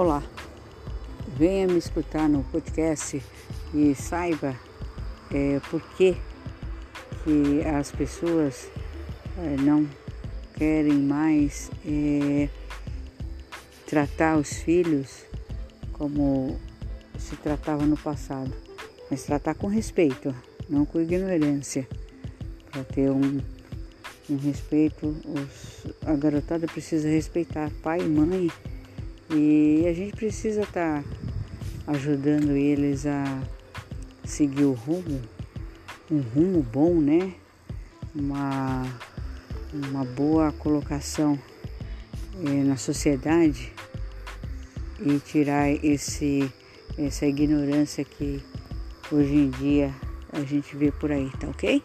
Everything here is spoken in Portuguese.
Olá, venha me escutar no podcast e saiba é, por que, as pessoas é, não querem mais é, tratar os filhos como se tratava no passado, mas tratar com respeito, não com ignorância, para ter um, um respeito. Os, a garotada precisa respeitar pai e mãe e a gente precisa estar tá ajudando eles a seguir o rumo, um rumo bom, né? Uma, uma boa colocação é, na sociedade e tirar esse, essa ignorância que hoje em dia a gente vê por aí, tá ok?